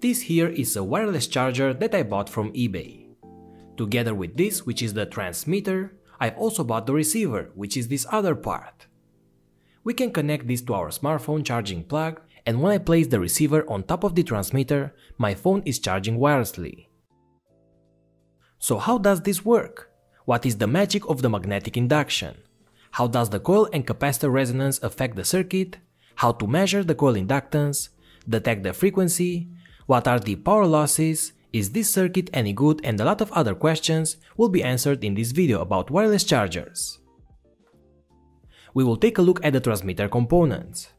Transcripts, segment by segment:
This here is a wireless charger that I bought from eBay. Together with this, which is the transmitter, I've also bought the receiver, which is this other part. We can connect this to our smartphone charging plug and when I place the receiver on top of the transmitter, my phone is charging wirelessly. So how does this work? What is the magic of the magnetic induction? How does the coil and capacitor resonance affect the circuit? How to measure the coil inductance? Detect the frequency? What are the power losses? Is this circuit any good and a lot of other questions will be answered in this video about wireless chargers. We will take a look at the transmitter components.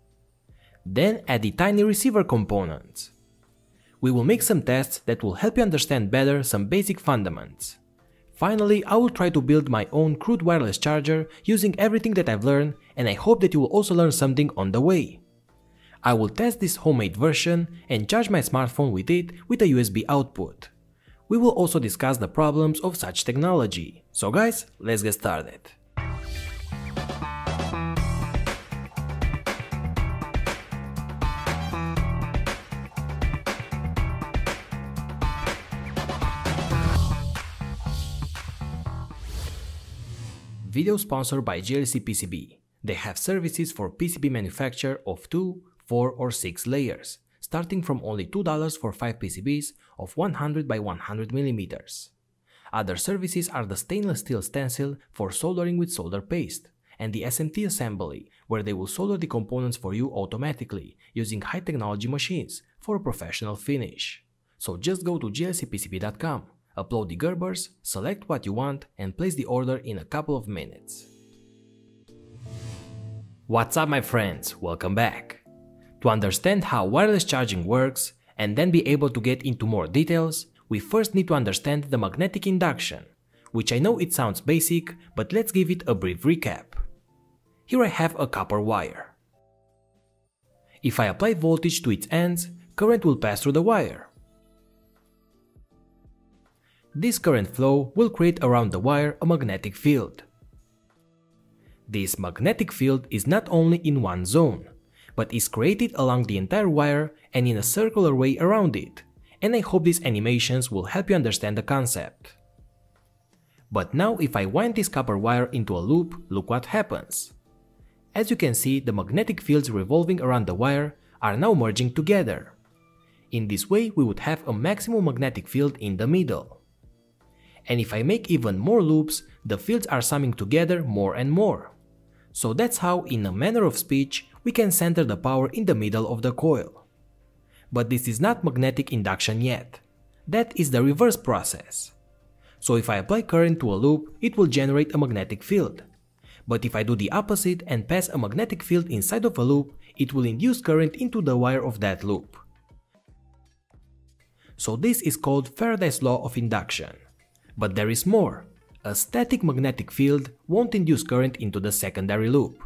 Then at the tiny receiver components we will make some tests that will help you understand better some basic fundamentals. Finally, I will try to build my own crude wireless charger using everything that I've learned and I hope that you will also learn something on the way. I will test this homemade version and charge my smartphone with it with a USB output. We will also discuss the problems of such technology. So guys, let's get started. Video sponsored by JLC PCB. They have services for PCB manufacture of 2, 4 or 6 layers, starting from only $2 for 5 PCBs of 100 by 100 mm. Other services are the stainless steel stencil for soldering with solder paste, and the SMT assembly, where they will solder the components for you automatically using high technology machines for a professional finish. So just go to jlcpcb.com upload the Gerbers, select what you want and place the order in a couple of minutes. What's up my friends, welcome back. To understand how wireless charging works and then be able to get into more details, we first need to understand the magnetic induction, which I know it sounds basic, but let's give it a brief recap. Here I have a copper wire. If I apply voltage to its ends, current will pass through the wire, this current flow will create around the wire a magnetic field. This magnetic field is not only in one zone, but is created along the entire wire and in a circular way around it, and I hope these animations will help you understand the concept. But now if I wind this copper wire into a loop, look what happens. As you can see, the magnetic fields revolving around the wire are now merging together. In this way, we would have a maximum magnetic field in the middle and if I make even more loops, the fields are summing together more and more. So that's how, in a manner of speech, we can center the power in the middle of the coil. But this is not magnetic induction yet. That is the reverse process. So if I apply current to a loop, it will generate a magnetic field. But if I do the opposite and pass a magnetic field inside of a loop, it will induce current into the wire of that loop. So this is called Faraday's law of induction. But there is more. A static magnetic field won't induce current into the secondary loop.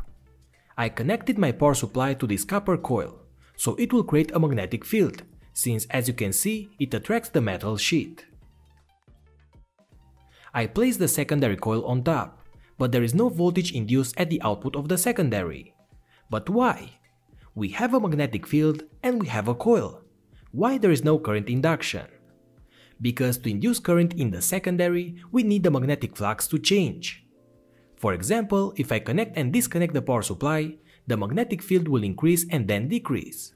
I connected my power supply to this copper coil, so it will create a magnetic field, since as you can see, it attracts the metal sheet. I place the secondary coil on top, but there is no voltage induced at the output of the secondary. But why? We have a magnetic field and we have a coil. Why there is no current induction? because to induce current in the secondary, we need the magnetic flux to change. For example, if I connect and disconnect the power supply, the magnetic field will increase and then decrease.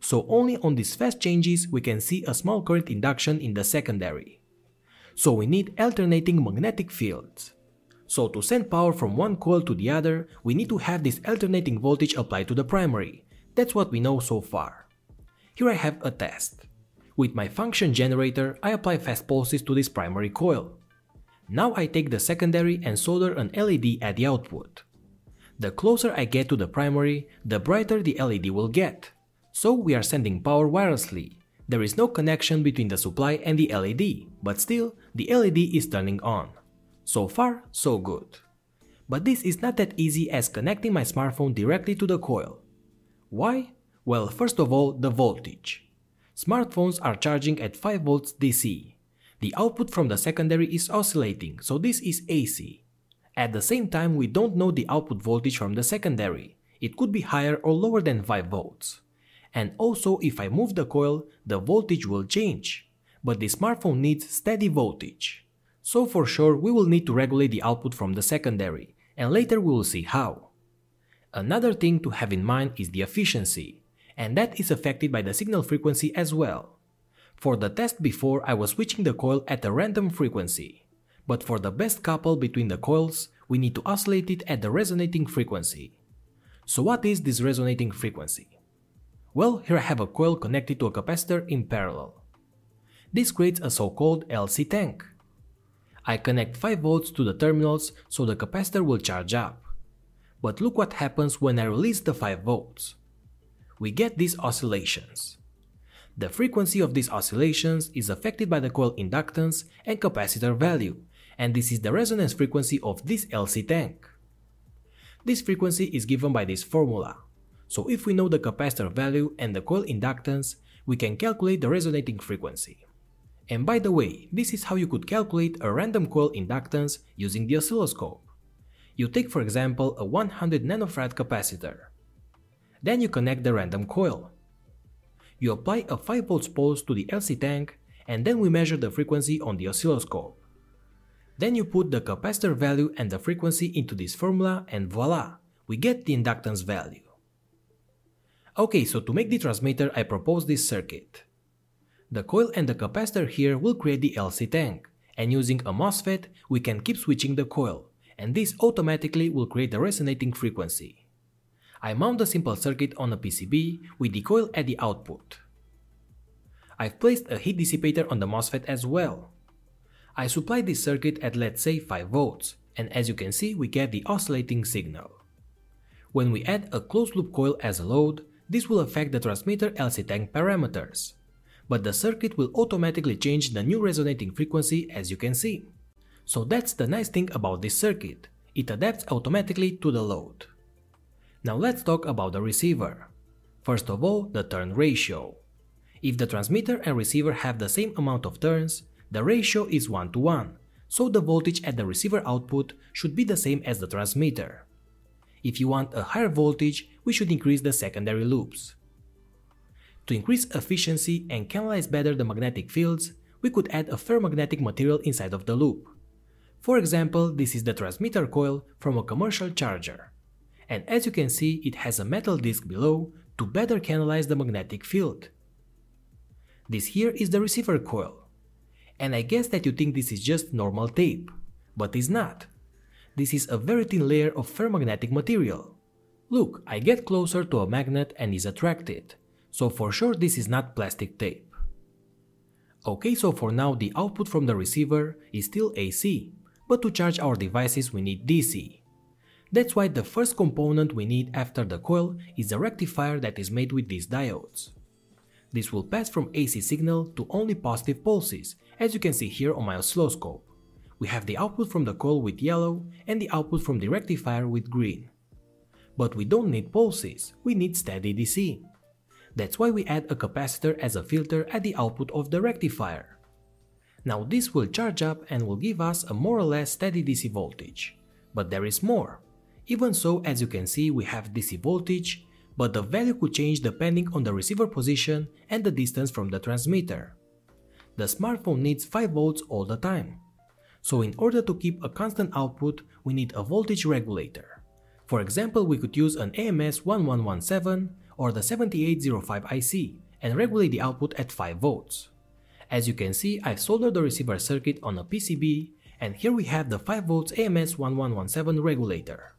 So only on these fast changes we can see a small current induction in the secondary. So we need alternating magnetic fields. So to send power from one coil to the other, we need to have this alternating voltage applied to the primary. That's what we know so far. Here I have a test. With my function generator, I apply fast pulses to this primary coil. Now I take the secondary and solder an LED at the output. The closer I get to the primary, the brighter the LED will get. So we are sending power wirelessly. There is no connection between the supply and the LED, but still, the LED is turning on. So far, so good. But this is not that easy as connecting my smartphone directly to the coil. Why? Well, first of all, the voltage. Smartphones are charging at 5 volts DC. The output from the secondary is oscillating, so this is AC. At the same time, we don't know the output voltage from the secondary. It could be higher or lower than 5 volts. And also if I move the coil, the voltage will change. But the smartphone needs steady voltage. So for sure we will need to regulate the output from the secondary, and later we will see how. Another thing to have in mind is the efficiency, and that is affected by the signal frequency as well. For the test before I was switching the coil at a random frequency, but for the best couple between the coils, we need to oscillate it at the resonating frequency. So what is this resonating frequency? Well, here I have a coil connected to a capacitor in parallel. This creates a so-called LC tank. I connect 5 volts to the terminals so the capacitor will charge up. But look what happens when I release the 5 volts. We get these oscillations. The frequency of these oscillations is affected by the coil inductance and capacitor value, and this is the resonance frequency of this LC tank. This frequency is given by this formula, so if we know the capacitor value and the coil inductance, we can calculate the resonating frequency. And by the way, this is how you could calculate a random coil inductance using the oscilloscope. You take for example a 100 nanofarad capacitor. Then you connect the random coil. You apply a 5 volts pulse to the LC tank and then we measure the frequency on the oscilloscope. Then you put the capacitor value and the frequency into this formula and voila, we get the inductance value. Okay, so to make the transmitter I propose this circuit. The coil and the capacitor here will create the LC tank, and using a MOSFET we can keep switching the coil, and this automatically will create the resonating frequency. I mount the simple circuit on a PCB with the coil at the output. I've placed a heat dissipator on the MOSFET as well. I supply this circuit at let's say 5 volts, and as you can see we get the oscillating signal. When we add a closed loop coil as a load, this will affect the transmitter LC tank parameters. But the circuit will automatically change the new resonating frequency as you can see. So that's the nice thing about this circuit, it adapts automatically to the load. Now let's talk about the receiver. First of all, the turn ratio. If the transmitter and receiver have the same amount of turns, the ratio is 1 to 1, so the voltage at the receiver output should be the same as the transmitter. If you want a higher voltage, we should increase the secondary loops. To increase efficiency and canalize better the magnetic fields, we could add a ferromagnetic material inside of the loop. For example, this is the transmitter coil from a commercial charger. And as you can see, it has a metal disc below to better canalize the magnetic field. This here is the receiver coil and I guess that you think this is just normal tape, but it's not. This is a very thin layer of ferromagnetic material. Look, I get closer to a magnet and is attracted, so for sure this is not plastic tape. Okay, so for now the output from the receiver is still AC, but to charge our devices we need DC. That's why the first component we need after the coil is a rectifier that is made with these diodes. This will pass from AC signal to only positive pulses, as you can see here on my oscilloscope. We have the output from the coil with yellow and the output from the rectifier with green. But we don't need pulses, we need steady DC. That's why we add a capacitor as a filter at the output of the rectifier. Now this will charge up and will give us a more or less steady DC voltage. But there is more. Even so, as you can see, we have DC voltage, but the value could change depending on the receiver position and the distance from the transmitter. The smartphone needs 5 volts all the time. So in order to keep a constant output, we need a voltage regulator. For example, we could use an AMS1117 or the 7805 IC and regulate the output at 5 volts. As you can see, I've soldered the receiver circuit on a PCB and here we have the 5 volts AMS1117 regulator.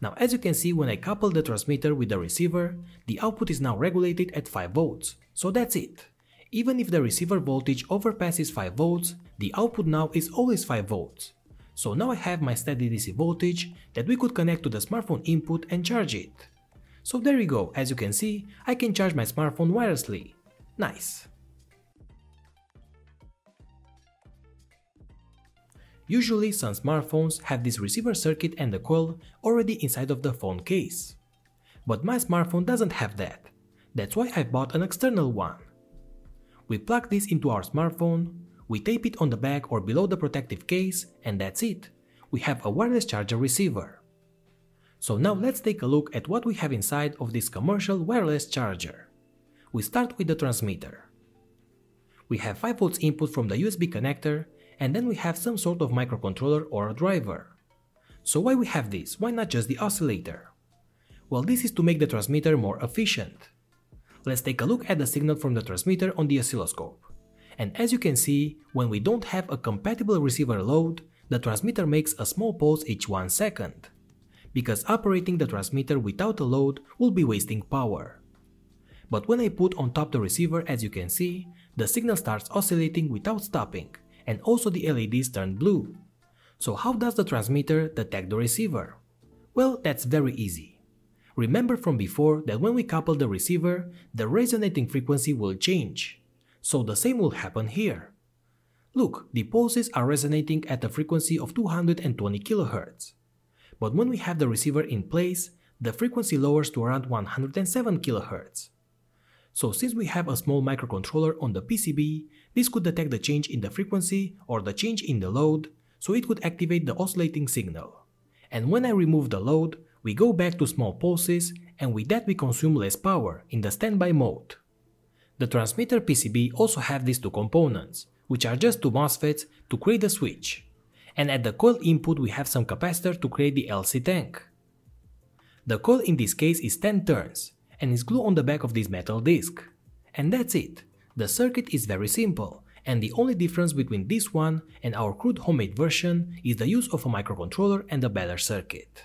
Now as you can see when I couple the transmitter with the receiver, the output is now regulated at 5 volts, so that's it. Even if the receiver voltage overpasses 5 volts, the output now is always 5 volts. So now I have my steady DC voltage that we could connect to the smartphone input and charge it. So there you go, as you can see, I can charge my smartphone wirelessly. Nice. Usually some smartphones have this receiver circuit and the coil already inside of the phone case. But my smartphone doesn't have that. That's why I bought an external one. We plug this into our smartphone, we tape it on the back or below the protective case and that's it. We have a wireless charger receiver. So now let's take a look at what we have inside of this commercial wireless charger. We start with the transmitter. We have 5V input from the USB connector and then we have some sort of microcontroller or a driver. So why we have this? Why not just the oscillator? Well, this is to make the transmitter more efficient. Let's take a look at the signal from the transmitter on the oscilloscope. And as you can see, when we don't have a compatible receiver load, the transmitter makes a small pulse each 1 second. Because operating the transmitter without a load will be wasting power. But when I put on top the receiver as you can see, the signal starts oscillating without stopping, and also the LEDs turn blue. So how does the transmitter detect the receiver? Well, that's very easy. Remember from before that when we couple the receiver, the resonating frequency will change. So the same will happen here. Look, the pulses are resonating at a frequency of 220 kHz. But when we have the receiver in place, the frequency lowers to around 107 kHz. So since we have a small microcontroller on the PCB, this could detect the change in the frequency or the change in the load, so it could activate the oscillating signal. And when I remove the load, we go back to small pulses and with that we consume less power in the standby mode. The transmitter PCB also have these two components, which are just two MOSFETs to create the switch. And at the coil input we have some capacitor to create the LC tank. The coil in this case is 10 turns, and is glued on the back of this metal disc. And that's it. The circuit is very simple, and the only difference between this one and our crude homemade version is the use of a microcontroller and a better circuit.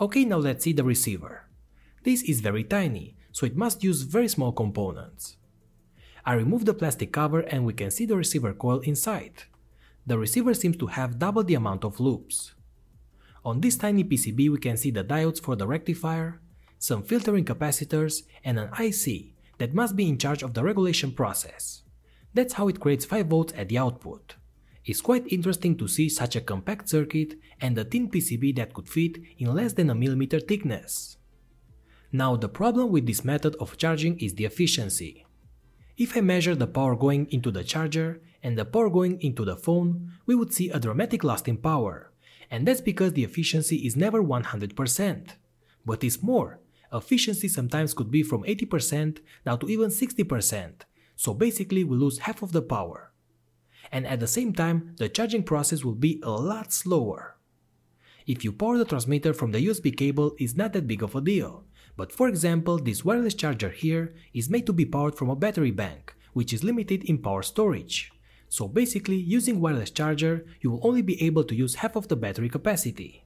Ok, now let's see the receiver. This is very tiny, so it must use very small components. I remove the plastic cover and we can see the receiver coil inside. The receiver seems to have double the amount of loops. On this tiny PCB we can see the diodes for the rectifier, some filtering capacitors, and an IC that must be in charge of the regulation process. That's how it creates 5 volts at the output. It's quite interesting to see such a compact circuit and a thin PCB that could fit in less than a millimeter thickness. Now the problem with this method of charging is the efficiency. If I measure the power going into the charger and the power going into the phone, we would see a dramatic loss in power, and that's because the efficiency is never 100%. But it's more, efficiency sometimes could be from 80% down to even 60%, so basically we lose half of the power. And at the same time, the charging process will be a lot slower. If you power the transmitter from the USB cable is not that big of a deal, but for example this wireless charger here is made to be powered from a battery bank, which is limited in power storage. So basically using wireless charger you will only be able to use half of the battery capacity.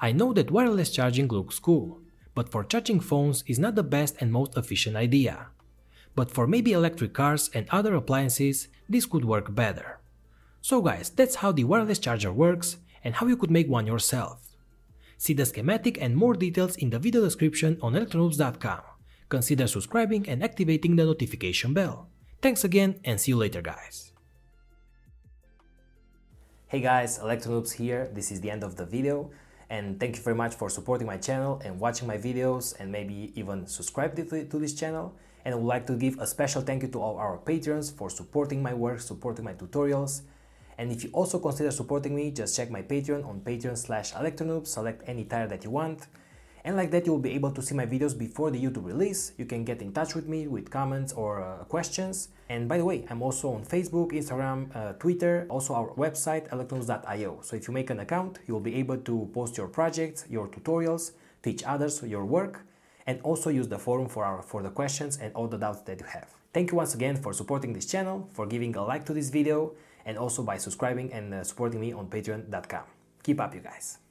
I know that wireless charging looks cool, but for charging phones is not the best and most efficient idea. But for maybe electric cars and other appliances, this could work better. So guys, that's how the wireless charger works and how you could make one yourself. See the schematic and more details in the video description on electronoobs.com. Consider subscribing and activating the notification bell. Thanks again and see you later guys. Hey guys, Electronoobs here. This is the end of the video and thank you very much for supporting my channel and watching my videos and maybe even subscribe to, this channel. And I would like to give a special thank you to all our patrons for supporting my work, supporting my tutorials. And if you also consider supporting me, just check my Patreon on patreon slash electronoob, select any tier that you want and like that you will be able to see my videos before the YouTube release. You can get in touch with me with comments or uh, questions. And by the way, I'm also on Facebook, Instagram, uh, Twitter, also our website electronoobs.io. So if you make an account, you will be able to post your projects, your tutorials, teach others your work, and also use the forum for, our, for the questions and all the doubts that you have. Thank you once again for supporting this channel, for giving a like to this video, and also by subscribing and uh, supporting me on patreon.com. Keep up you guys!